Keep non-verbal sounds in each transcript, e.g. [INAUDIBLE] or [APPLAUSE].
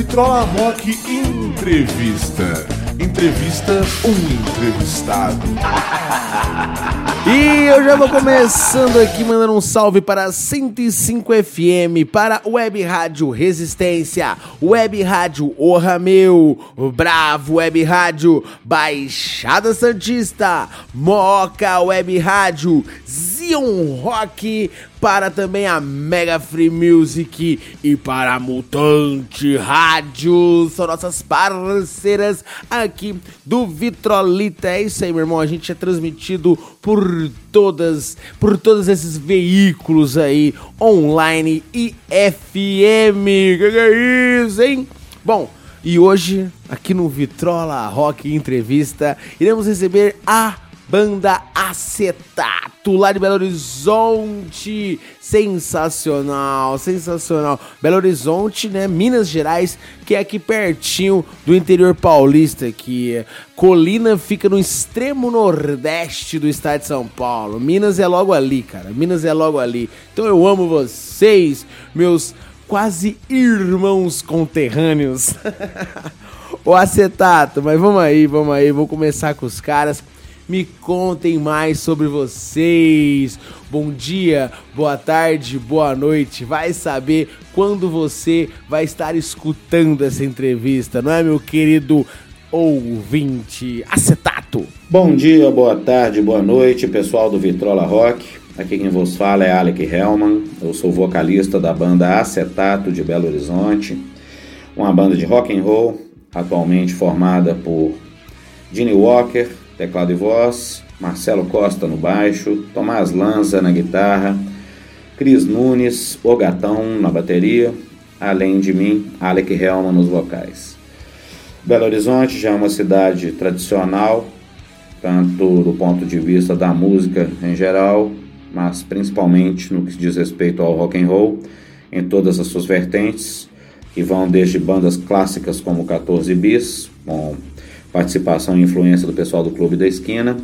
Vitrola Rock Entrevista. Entrevista um entrevistado. E eu já vou começando aqui mandando um salve para 105 FM, para Web Rádio Resistência, Web Rádio Orra Meu, Bravo Web Rádio, Baixada Santista, Moca Web Rádio, Zion Rock, para também a Mega Free Music e para a Mutante Rádio. São nossas parceiras aqui do Vitrolita. É isso aí, meu irmão. A gente é transmitido por todas, por todos esses veículos aí, online e FM. Que que é isso, hein? Bom, e hoje, aqui no Vitrola Rock Entrevista, iremos receber a banda Acetato, lá de Belo Horizonte. Sensacional, sensacional. Belo Horizonte, né? Minas Gerais, que é aqui pertinho do interior paulista, que Colina fica no extremo nordeste do estado de São Paulo. Minas é logo ali, cara. Minas é logo ali. Então eu amo vocês, meus quase irmãos conterrâneos. [LAUGHS] o acetato, mas vamos aí, vamos aí, vou começar com os caras. Me contem mais sobre vocês. Bom dia, boa tarde, boa noite. Vai saber quando você vai estar escutando essa entrevista, não é, meu querido ouvinte? Acetato. Bom dia, boa tarde, boa noite, pessoal do Vitrola Rock. Aqui quem vos fala é Alec Hellman. Eu sou vocalista da banda Acetato de Belo Horizonte, uma banda de rock and roll atualmente formada por Gene Walker, teclado e voz, Marcelo Costa no baixo, Tomás Lanza na guitarra, Cris Nunes, O Gatão na bateria, além de mim, Alec Helman nos vocais. Belo Horizonte já é uma cidade tradicional, tanto do ponto de vista da música em geral, mas principalmente no que diz respeito ao rock and roll, em todas as suas vertentes, que vão desde bandas clássicas como 14 Bis, com participação e influência do pessoal do Clube da Esquina.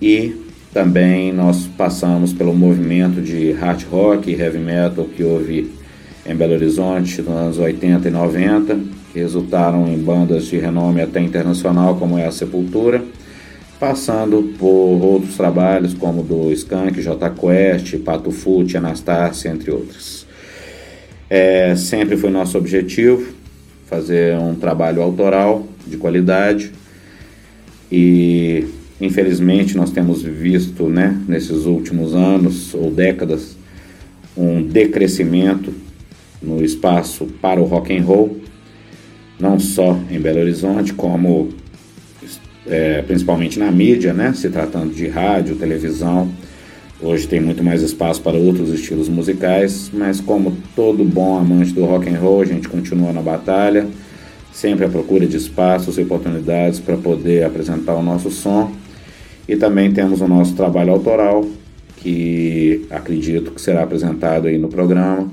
E também nós passamos pelo movimento de hard rock e heavy metal que houve em Belo Horizonte nos anos 80 e 90, que resultaram em bandas de renome até internacional, como é a Sepultura, passando por outros trabalhos como do Skank, J Quest, Pato Fute, Anastácia, entre outros. É, sempre foi nosso objetivo fazer um trabalho autoral de qualidade e infelizmente nós temos visto, né, nesses últimos anos ou décadas um decrescimento no espaço para o rock and roll, não só em Belo Horizonte, como é, principalmente na mídia, né, se tratando de rádio, televisão. Hoje tem muito mais espaço para outros estilos musicais, mas como todo bom amante do rock and roll, a gente continua na batalha sempre à procura de espaços e oportunidades para poder apresentar o nosso som. E também temos o nosso trabalho autoral, que acredito que será apresentado aí no programa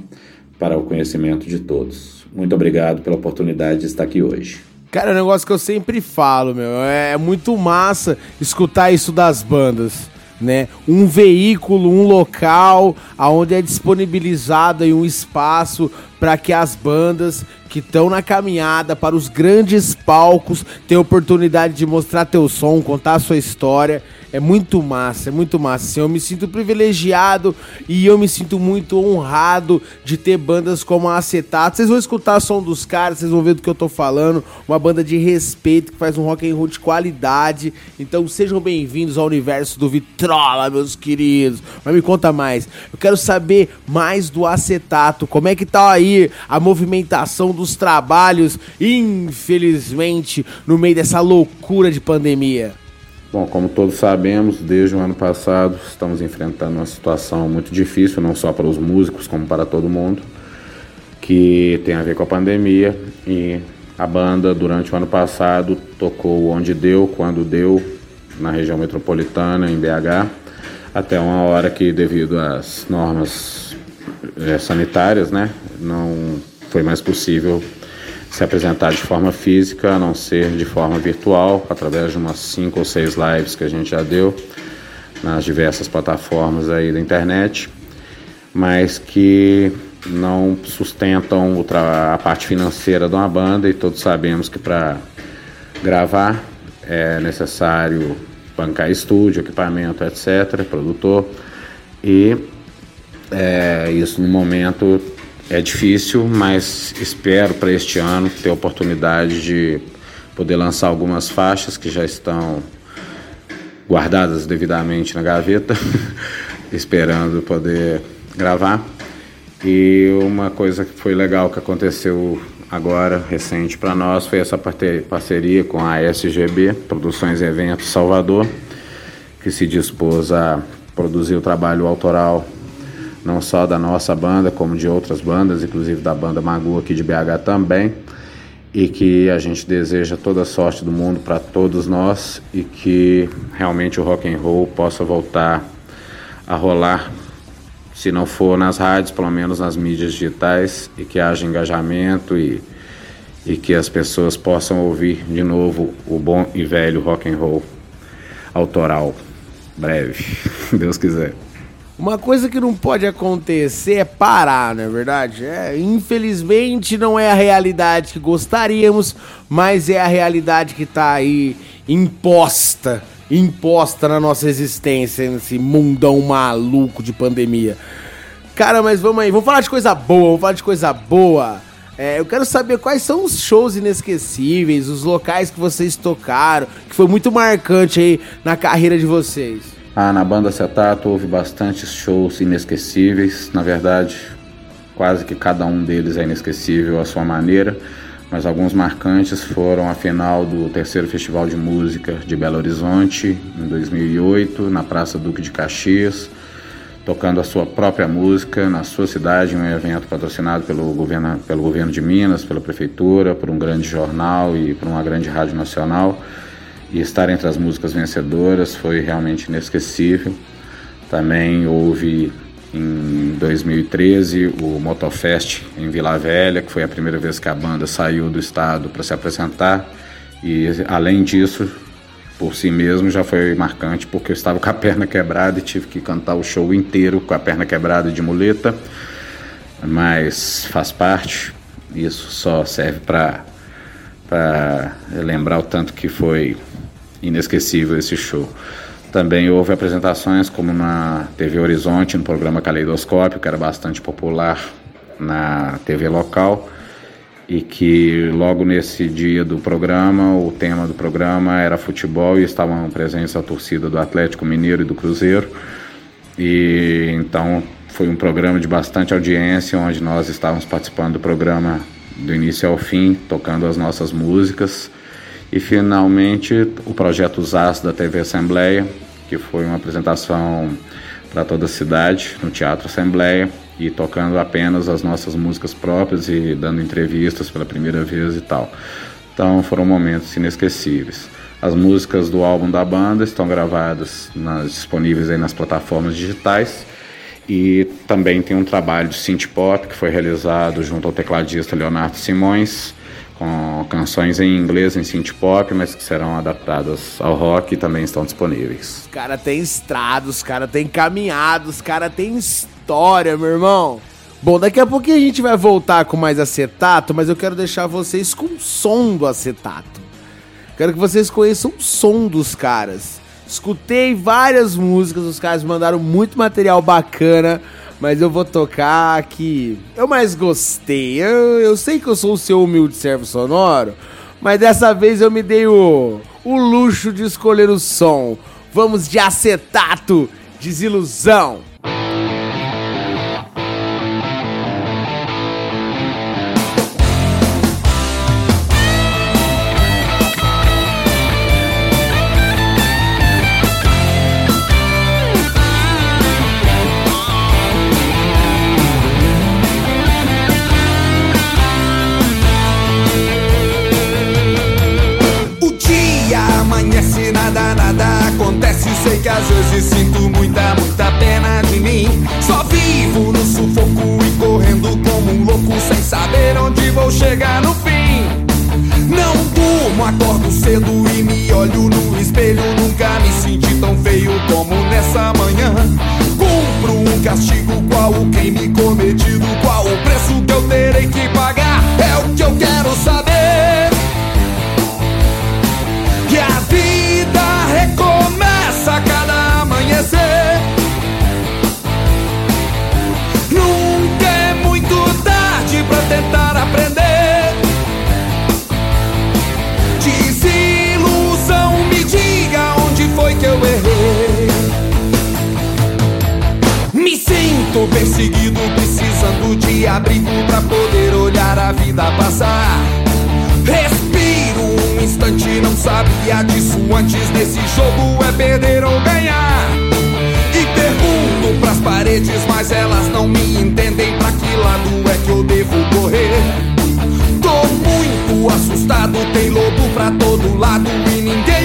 para o conhecimento de todos. Muito obrigado pela oportunidade de estar aqui hoje. Cara, é um negócio que eu sempre falo, meu. É muito massa escutar isso das bandas né? Um veículo, um local aonde é disponibilizado um espaço para que as bandas que estão na caminhada para os grandes palcos tenham oportunidade de mostrar teu som, contar sua história. É muito massa, é muito massa. Assim, eu me sinto privilegiado e eu me sinto muito honrado de ter bandas como a Acetato. Vocês vão escutar o som dos caras, vocês vão ver do que eu tô falando. Uma banda de respeito que faz um rock and roll de qualidade. Então sejam bem-vindos ao universo do Vitrola, meus queridos. Mas me conta mais. Eu quero saber mais do Acetato. Como é que tá aí a movimentação dos trabalhos, infelizmente, no meio dessa loucura de pandemia? Bom, como todos sabemos, desde o ano passado estamos enfrentando uma situação muito difícil, não só para os músicos, como para todo mundo, que tem a ver com a pandemia. E a banda, durante o ano passado, tocou onde deu, quando deu, na região metropolitana, em BH, até uma hora que, devido às normas é, sanitárias, né, não foi mais possível se apresentar de forma física, a não ser de forma virtual, através de umas cinco ou seis lives que a gente já deu nas diversas plataformas aí da internet, mas que não sustentam a parte financeira de uma banda e todos sabemos que para gravar é necessário bancar estúdio, equipamento, etc., produtor. E é, isso no momento é difícil, mas espero para este ano ter a oportunidade de poder lançar algumas faixas que já estão guardadas devidamente na gaveta, [LAUGHS] esperando poder gravar. E uma coisa que foi legal que aconteceu agora, recente para nós, foi essa parceria com a SGB, Produções e Eventos Salvador, que se dispôs a produzir o trabalho autoral não só da nossa banda, como de outras bandas, inclusive da banda Magu aqui de BH também, e que a gente deseja toda a sorte do mundo para todos nós e que realmente o rock and roll possa voltar a rolar se não for nas rádios, pelo menos nas mídias digitais, e que haja engajamento e, e que as pessoas possam ouvir de novo o bom e velho rock and roll autoral. Breve, [LAUGHS] Deus quiser. Uma coisa que não pode acontecer é parar, não é verdade? É, infelizmente não é a realidade que gostaríamos, mas é a realidade que está aí imposta imposta na nossa existência, nesse mundão maluco de pandemia. Cara, mas vamos aí, vamos falar de coisa boa, vamos falar de coisa boa. É, eu quero saber quais são os shows inesquecíveis, os locais que vocês tocaram, que foi muito marcante aí na carreira de vocês. Ah, na banda Acetato houve bastantes shows inesquecíveis, na verdade, quase que cada um deles é inesquecível à sua maneira mas alguns marcantes foram a final do terceiro Festival de Música de Belo Horizonte, em 2008, na Praça Duque de Caxias, tocando a sua própria música na sua cidade, um evento patrocinado pelo governo, pelo governo de Minas, pela prefeitura, por um grande jornal e por uma grande rádio nacional. E estar entre as músicas vencedoras foi realmente inesquecível. Também houve em 2013 o Motofest em Vila Velha, que foi a primeira vez que a banda saiu do estado para se apresentar. E além disso, por si mesmo já foi marcante porque eu estava com a perna quebrada e tive que cantar o show inteiro com a perna quebrada de muleta. Mas faz parte, isso só serve para lembrar o tanto que foi inesquecível esse show. Também houve apresentações como na TV Horizonte, no programa Caleidoscópio, que era bastante popular na TV local, e que logo nesse dia do programa, o tema do programa era futebol e estavam presentes a torcida do Atlético Mineiro e do Cruzeiro. E então foi um programa de bastante audiência, onde nós estávamos participando do programa do início ao fim, tocando as nossas músicas. E finalmente o projeto ZAS da TV Assembleia, que foi uma apresentação para toda a cidade no Teatro Assembleia e tocando apenas as nossas músicas próprias e dando entrevistas pela primeira vez e tal. Então foram momentos inesquecíveis. As músicas do álbum da banda estão gravadas, nas, disponíveis aí nas plataformas digitais. E também tem um trabalho de synth pop que foi realizado junto ao tecladista Leonardo Simões com canções em inglês, em synth pop, mas que serão adaptadas ao rock e também estão disponíveis. Os cara tem estrada, os cara tem caminhado, os cara tem história, meu irmão. Bom, daqui a pouquinho a gente vai voltar com mais acetato, mas eu quero deixar vocês com o som do acetato. Quero que vocês conheçam o som dos caras. Escutei várias músicas, os caras mandaram muito material bacana mas eu vou tocar que eu mais gostei. Eu, eu sei que eu sou o seu humilde servo sonoro, mas dessa vez eu me dei o, o luxo de escolher o som. Vamos de acetato, desilusão. Vou chegar no fim. Não durmo, acordo cedo e me olho no espelho. Nunca me senti tão feio como nessa manhã. Com sofro um castigo qual o crime cometido, qual o preço que eu terei que pagar, é o que eu quero saber. Sinto perseguido, precisando de abrigo pra poder olhar a vida passar. Respiro um instante, não sabia disso antes desse jogo é perder ou ganhar. E pergunto pras paredes, mas elas não me entendem. Pra que lado é que eu devo correr? Tô muito assustado, tem lobo pra todo lado e ninguém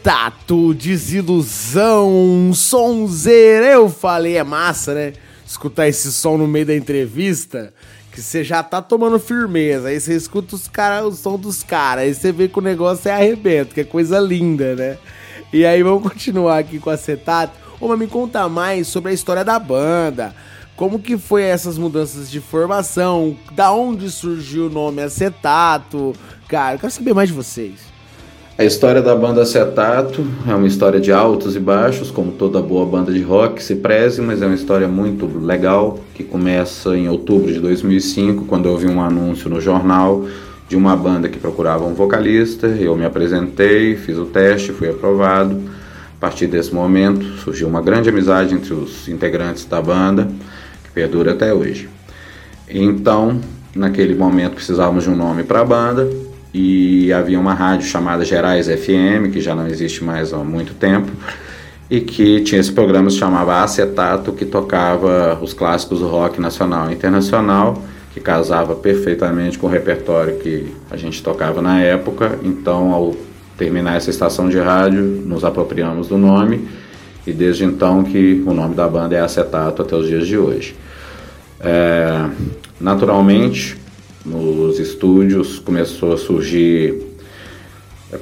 Acetato, desilusão, sonzeira. Eu falei, é massa, né? Escutar esse som no meio da entrevista, que você já tá tomando firmeza. Aí você escuta os cara, o som dos caras, aí você vê que o negócio é arrebento, que é coisa linda, né? E aí vamos continuar aqui com o acetato. Ô, mas me conta mais sobre a história da banda. Como que foi essas mudanças de formação? Da onde surgiu o nome acetato? Cara, eu quero saber mais de vocês. A história da banda Acetato é uma história de altos e baixos, como toda boa banda de rock se preze, mas é uma história muito legal que começa em outubro de 2005, quando eu vi um anúncio no jornal de uma banda que procurava um vocalista. Eu me apresentei, fiz o teste, fui aprovado. A partir desse momento surgiu uma grande amizade entre os integrantes da banda, que perdura até hoje. Então, naquele momento precisávamos de um nome para a banda e havia uma rádio chamada Gerais FM, que já não existe mais há muito tempo, e que tinha esse programa que se chamava Acetato, que tocava os clássicos do rock nacional e internacional, que casava perfeitamente com o repertório que a gente tocava na época. Então, ao terminar essa estação de rádio, nos apropriamos do nome e desde então que o nome da banda é Acetato até os dias de hoje. É, naturalmente, nos estúdios começou a surgir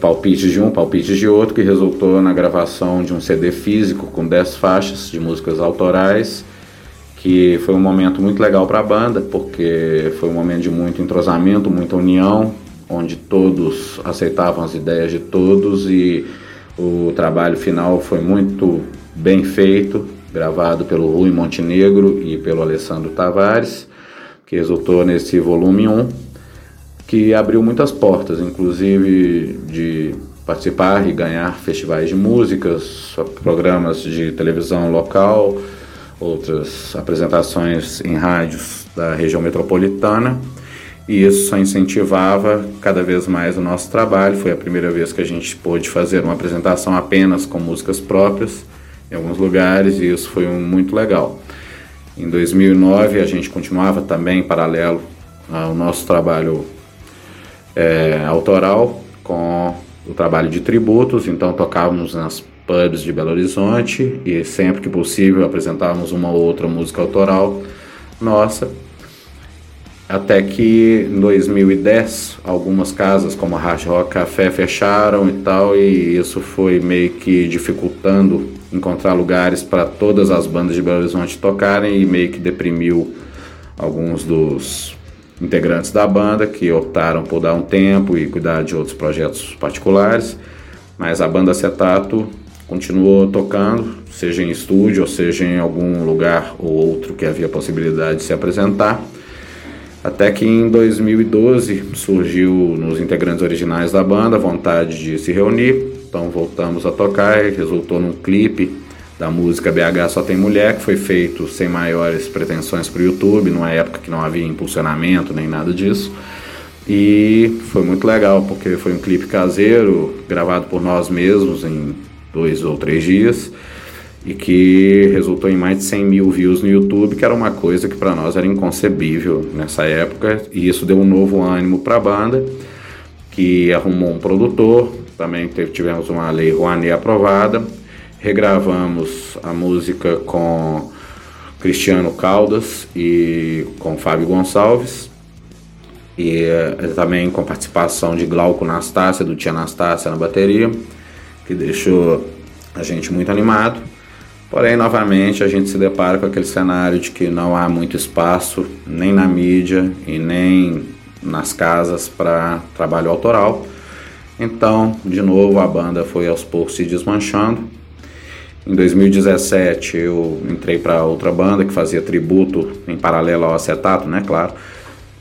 palpites de um, palpites de outro, que resultou na gravação de um CD físico com 10 faixas de músicas autorais, que foi um momento muito legal para a banda, porque foi um momento de muito entrosamento, muita união, onde todos aceitavam as ideias de todos e o trabalho final foi muito bem feito, gravado pelo Rui Montenegro e pelo Alessandro Tavares, que resultou nesse volume 1, que abriu muitas portas, inclusive de participar e ganhar festivais de músicas, programas de televisão local, outras apresentações em rádios da região metropolitana. E isso só incentivava cada vez mais o nosso trabalho. Foi a primeira vez que a gente pôde fazer uma apresentação apenas com músicas próprias em alguns lugares e isso foi muito legal. Em 2009 a gente continuava também em paralelo ao nosso trabalho é, autoral com o trabalho de tributos, então tocávamos nas pubs de Belo Horizonte e sempre que possível apresentávamos uma ou outra música autoral nossa. Até que em 2010 algumas casas como a Hard Rock Café fecharam e tal, e isso foi meio que dificultando encontrar lugares para todas as bandas de Belo Horizonte tocarem e meio que deprimiu alguns dos integrantes da banda que optaram por dar um tempo e cuidar de outros projetos particulares, mas a banda Acetato continuou tocando, seja em estúdio ou seja em algum lugar ou outro que havia possibilidade de se apresentar. Até que em 2012 surgiu nos integrantes originais da banda a vontade de se reunir, então voltamos a tocar e resultou num clipe da música BH Só Tem Mulher, que foi feito sem maiores pretensões para o YouTube, numa época que não havia impulsionamento nem nada disso. E foi muito legal, porque foi um clipe caseiro, gravado por nós mesmos em dois ou três dias, e que resultou em mais de 100 mil views no YouTube, que era uma coisa que para nós era inconcebível nessa época, e isso deu um novo ânimo para a banda, que arrumou um produtor, também tivemos uma lei Rouanet aprovada, regravamos a música com Cristiano Caldas e com Fábio Gonçalves e eh, também com participação de Glauco Anastácia, do Tia Anastácia na bateria, que deixou a gente muito animado. Porém, novamente, a gente se depara com aquele cenário de que não há muito espaço, nem na mídia e nem nas casas para trabalho autoral. Então, de novo, a banda foi aos poucos se desmanchando. Em 2017 eu entrei para outra banda que fazia tributo em paralelo ao acetato, né, claro,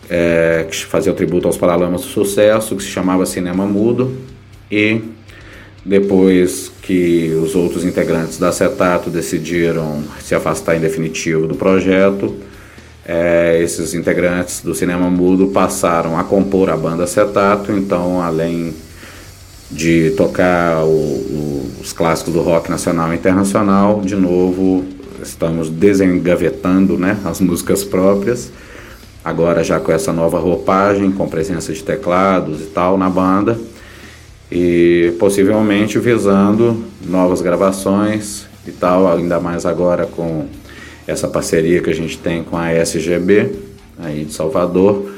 é, que fazia tributo aos Paralamas do Sucesso, que se chamava Cinema Mudo, e depois que os outros integrantes da acetato decidiram se afastar em definitivo do projeto, é, esses integrantes do Cinema Mudo passaram a compor a banda acetato, então além de tocar o, o, os clássicos do rock nacional e internacional. De novo, estamos desengavetando né, as músicas próprias, agora já com essa nova roupagem, com presença de teclados e tal na banda, e possivelmente visando novas gravações e tal, ainda mais agora com essa parceria que a gente tem com a SGB, aí de Salvador,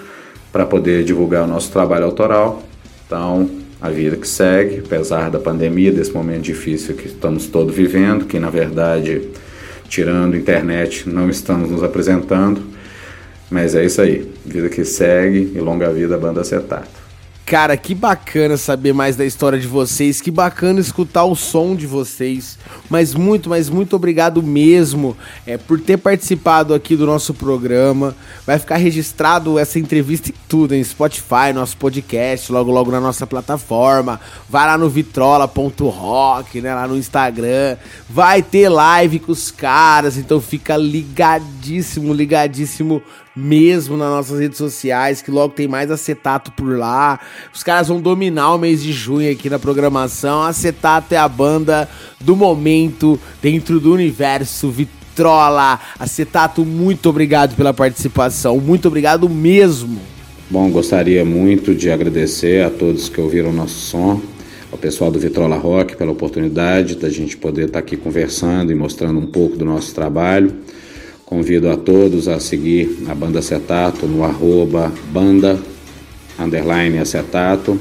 para poder divulgar o nosso trabalho autoral. Então, a vida que segue, apesar da pandemia, desse momento difícil que estamos todos vivendo, que na verdade, tirando internet, não estamos nos apresentando. Mas é isso aí, vida que segue e longa vida banda Acetato. Cara, que bacana saber mais da história de vocês, que bacana escutar o som de vocês. Mas muito, mas muito obrigado mesmo é, por ter participado aqui do nosso programa. Vai ficar registrado essa entrevista e tudo em Spotify, nosso podcast, logo logo na nossa plataforma. Vai lá no vitrola.rock, né, lá no Instagram. Vai ter live com os caras, então fica ligadíssimo, ligadíssimo mesmo nas nossas redes sociais, que logo tem mais acetato por lá. Os caras vão dominar o mês de junho aqui na programação. Acetato é a banda do momento dentro do universo Vitrola. Acetato, muito obrigado pela participação. Muito obrigado mesmo. Bom, gostaria muito de agradecer a todos que ouviram o nosso som, ao pessoal do Vitrola Rock pela oportunidade da gente poder estar aqui conversando e mostrando um pouco do nosso trabalho. Convido a todos a seguir a Banda Acetato no arroba banda underline acetato.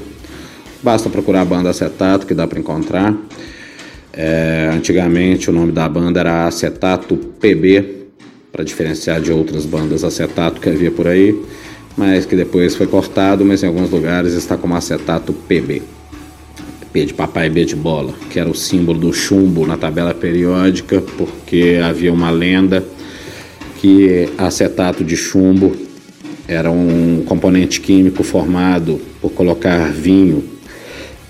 Basta procurar a Banda Acetato que dá para encontrar. É, antigamente o nome da banda era Acetato PB, para diferenciar de outras bandas acetato que havia por aí, mas que depois foi cortado, mas em alguns lugares está como Acetato PB. P de papai B de bola, que era o símbolo do chumbo na tabela periódica, porque havia uma lenda que acetato de chumbo era um componente químico formado por colocar vinho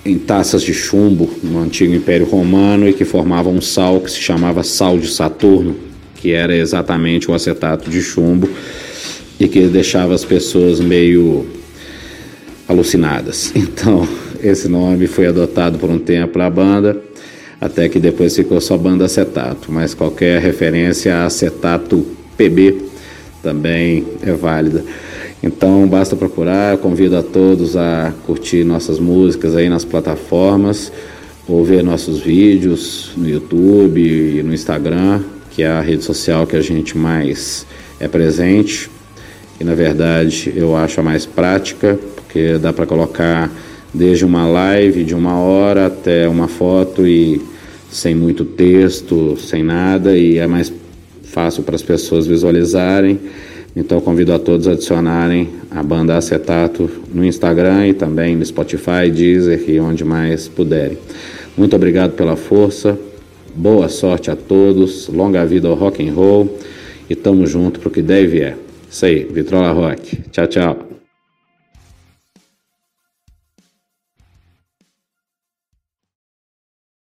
em taças de chumbo no antigo Império Romano e que formava um sal que se chamava sal de Saturno, que era exatamente o acetato de chumbo e que deixava as pessoas meio alucinadas. [LAUGHS] Então, esse nome foi adotado por um tempo pela banda, até que depois ficou só banda acetato, mas qualquer referência a acetato PB também é válida. Então basta procurar, convido a todos a curtir nossas músicas aí nas plataformas, ou ver nossos vídeos no YouTube e no Instagram, que é a rede social que a gente mais é presente. E na verdade eu acho a mais prática, porque dá para colocar desde uma live de uma hora até uma foto e sem muito texto, sem nada, e é mais fácil para as pessoas visualizarem. Então convido a todos a adicionarem a banda Acetato no Instagram e também no Spotify, Deezer e onde mais puderem. Muito obrigado pela força, boa sorte a todos, longa vida ao rock and roll e tamo junto pro que deve é. Isso aí, Vitrola Rock. Tchau, tchau.